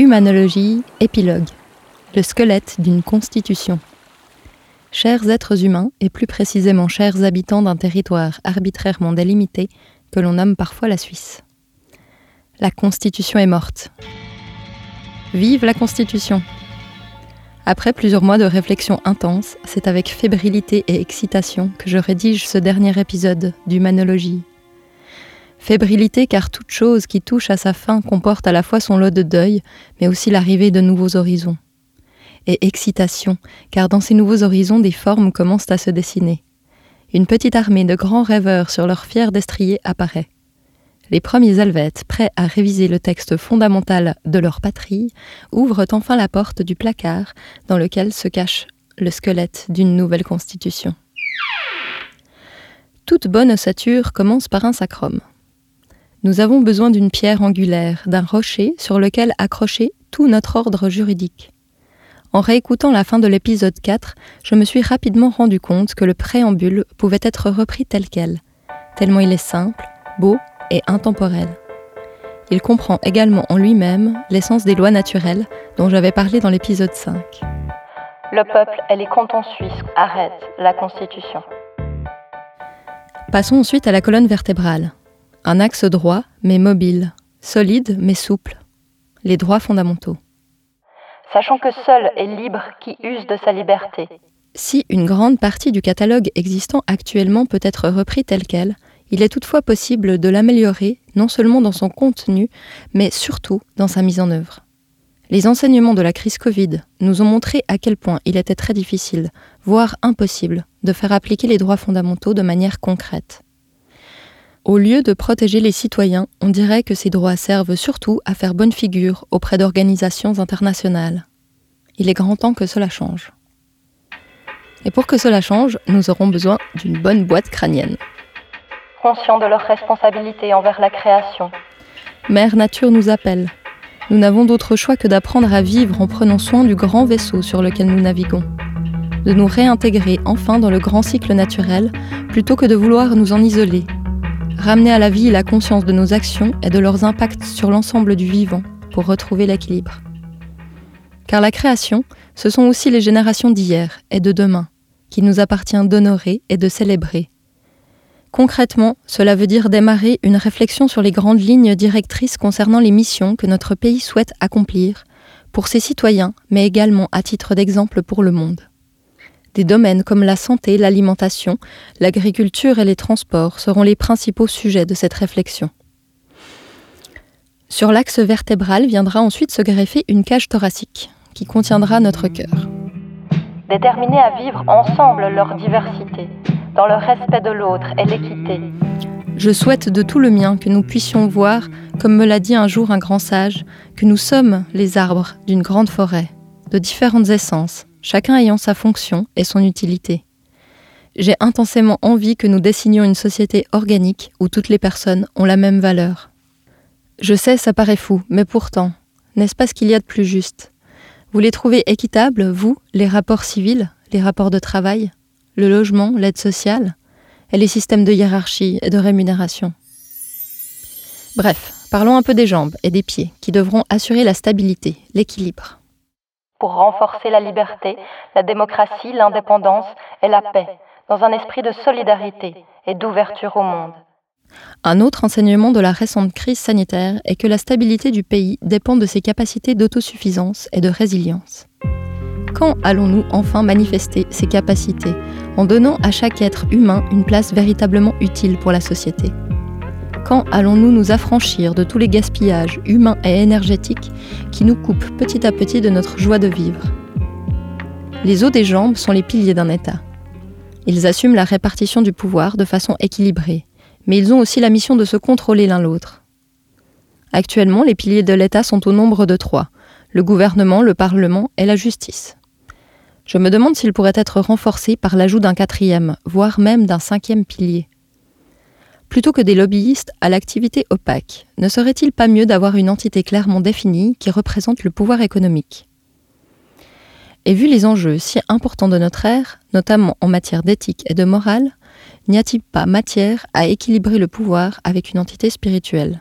Humanologie, épilogue. Le squelette d'une constitution. Chers êtres humains, et plus précisément chers habitants d'un territoire arbitrairement délimité, que l'on nomme parfois la Suisse. La Constitution est morte. Vive la Constitution Après plusieurs mois de réflexion intense, c'est avec fébrilité et excitation que je rédige ce dernier épisode d'Humanologie. Fébrilité car toute chose qui touche à sa fin comporte à la fois son lot de deuil, mais aussi l'arrivée de nouveaux horizons. Et excitation, car dans ces nouveaux horizons des formes commencent à se dessiner. Une petite armée de grands rêveurs sur leur fier destrier apparaît. Les premiers Helvètes, prêts à réviser le texte fondamental de leur patrie, ouvrent enfin la porte du placard dans lequel se cache le squelette d'une nouvelle constitution. Toute bonne ossature commence par un sacrum. Nous avons besoin d'une pierre angulaire, d'un rocher sur lequel accrocher tout notre ordre juridique. En réécoutant la fin de l'épisode 4, je me suis rapidement rendu compte que le préambule pouvait être repris tel quel, tellement il est simple, beau et intemporel. Il comprend également en lui-même l'essence des lois naturelles dont j'avais parlé dans l'épisode 5. Le peuple et les cantons suisses arrêtent la Constitution. Passons ensuite à la colonne vertébrale. Un axe droit, mais mobile, solide, mais souple. Les droits fondamentaux. Sachant que seul est libre qui use de sa liberté. Si une grande partie du catalogue existant actuellement peut être repris tel quel, il est toutefois possible de l'améliorer non seulement dans son contenu, mais surtout dans sa mise en œuvre. Les enseignements de la crise Covid nous ont montré à quel point il était très difficile, voire impossible, de faire appliquer les droits fondamentaux de manière concrète. Au lieu de protéger les citoyens, on dirait que ces droits servent surtout à faire bonne figure auprès d'organisations internationales. Il est grand temps que cela change. Et pour que cela change, nous aurons besoin d'une bonne boîte crânienne. Conscients de leur responsabilité envers la création. Mère Nature nous appelle. Nous n'avons d'autre choix que d'apprendre à vivre en prenant soin du grand vaisseau sur lequel nous naviguons. De nous réintégrer enfin dans le grand cycle naturel plutôt que de vouloir nous en isoler ramener à la vie la conscience de nos actions et de leurs impacts sur l'ensemble du vivant pour retrouver l'équilibre. Car la création, ce sont aussi les générations d'hier et de demain, qu'il nous appartient d'honorer et de célébrer. Concrètement, cela veut dire démarrer une réflexion sur les grandes lignes directrices concernant les missions que notre pays souhaite accomplir, pour ses citoyens, mais également à titre d'exemple pour le monde. Des domaines comme la santé, l'alimentation, l'agriculture et les transports seront les principaux sujets de cette réflexion. Sur l'axe vertébral viendra ensuite se greffer une cage thoracique, qui contiendra notre cœur. Déterminés à vivre ensemble leur diversité, dans le respect de l'autre et l'équité. Je souhaite de tout le mien que nous puissions voir, comme me l'a dit un jour un grand sage, que nous sommes les arbres d'une grande forêt, de différentes essences, chacun ayant sa fonction et son utilité. J'ai intensément envie que nous dessinions une société organique où toutes les personnes ont la même valeur. Je sais, ça paraît fou, mais pourtant, n'est-ce pas ce qu'il y a de plus juste? Vous les trouvez équitables, vous, les rapports civils, les rapports de travail, le logement, l'aide sociale, et les systèmes de hiérarchie et de rémunération? Bref, parlons un peu des jambes et des pieds qui devront assurer la stabilité, l'équilibre pour renforcer la liberté, la démocratie, l'indépendance et la paix, dans un esprit de solidarité et d'ouverture au monde. Un autre enseignement de la récente crise sanitaire est que la stabilité du pays dépend de ses capacités d'autosuffisance et de résilience. Quand allons-nous enfin manifester ces capacités en donnant à chaque être humain une place véritablement utile pour la société? Quand allons-nous nous affranchir de tous les gaspillages humains et énergétiques qui nous coupent petit à petit de notre joie de vivre? Les os des jambes sont les piliers d'un État. Ils assument la répartition du pouvoir de façon équilibrée, mais ils ont aussi la mission de se contrôler l'un l'autre. Actuellement, les piliers de l'État sont au nombre de trois, le gouvernement, le Parlement et la justice. Je me demande s'ils pourraient être renforcés par l'ajout d'un quatrième, voire même d'un cinquième pilier. Plutôt que des lobbyistes à l'activité opaque, ne serait-il pas mieux d'avoir une entité clairement définie qui représente le pouvoir économique? Et vu les enjeux si importants de notre ère, notamment en matière d'éthique et de morale, n'y a-t-il pas matière à équilibrer le pouvoir avec une entité spirituelle?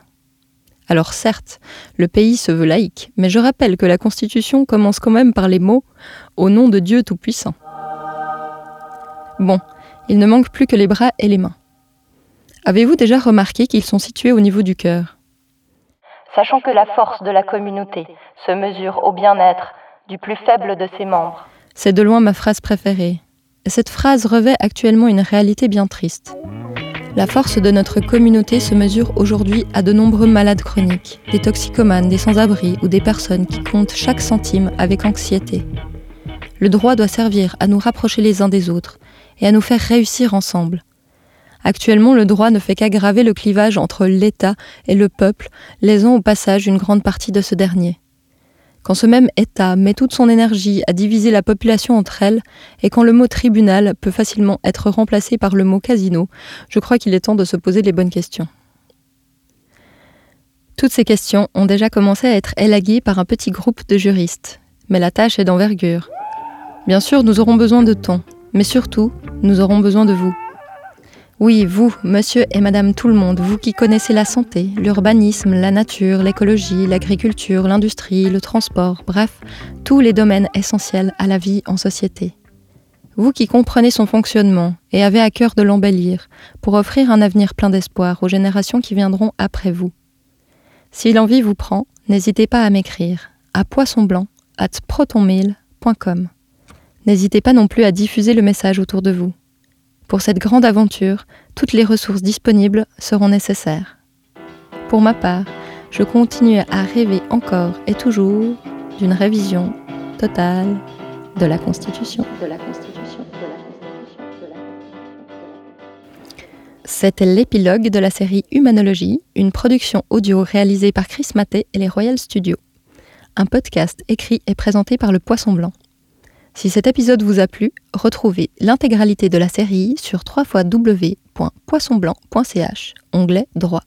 Alors certes, le pays se veut laïque, mais je rappelle que la Constitution commence quand même par les mots ⁇ Au nom de Dieu Tout-Puissant ⁇ Bon, il ne manque plus que les bras et les mains. Avez-vous déjà remarqué qu'ils sont situés au niveau du cœur? Sachant que la force de la communauté se mesure au bien-être du plus faible de ses membres. C'est de loin ma phrase préférée. Cette phrase revêt actuellement une réalité bien triste. La force de notre communauté se mesure aujourd'hui à de nombreux malades chroniques, des toxicomanes, des sans-abri ou des personnes qui comptent chaque centime avec anxiété. Le droit doit servir à nous rapprocher les uns des autres et à nous faire réussir ensemble. Actuellement, le droit ne fait qu'aggraver le clivage entre l'État et le peuple, lésant au passage une grande partie de ce dernier. Quand ce même État met toute son énergie à diviser la population entre elles, et quand le mot tribunal peut facilement être remplacé par le mot casino, je crois qu'il est temps de se poser les bonnes questions. Toutes ces questions ont déjà commencé à être élaguées par un petit groupe de juristes, mais la tâche est d'envergure. Bien sûr, nous aurons besoin de temps, mais surtout, nous aurons besoin de vous. Oui, vous, monsieur et madame tout le monde, vous qui connaissez la santé, l'urbanisme, la nature, l'écologie, l'agriculture, l'industrie, le transport, bref, tous les domaines essentiels à la vie en société. Vous qui comprenez son fonctionnement et avez à cœur de l'embellir pour offrir un avenir plein d'espoir aux générations qui viendront après vous. Si l'envie vous prend, n'hésitez pas à m'écrire à poissonblanc. N'hésitez pas non plus à diffuser le message autour de vous. Pour cette grande aventure, toutes les ressources disponibles seront nécessaires. Pour ma part, je continue à rêver encore et toujours d'une révision totale de la Constitution. C'était l'épilogue de la série Humanologie, une production audio réalisée par Chris Maté et les Royal Studios. Un podcast écrit et présenté par le Poisson Blanc. Si cet épisode vous a plu, retrouvez l'intégralité de la série sur www.poissonblanc.ch, onglet droit.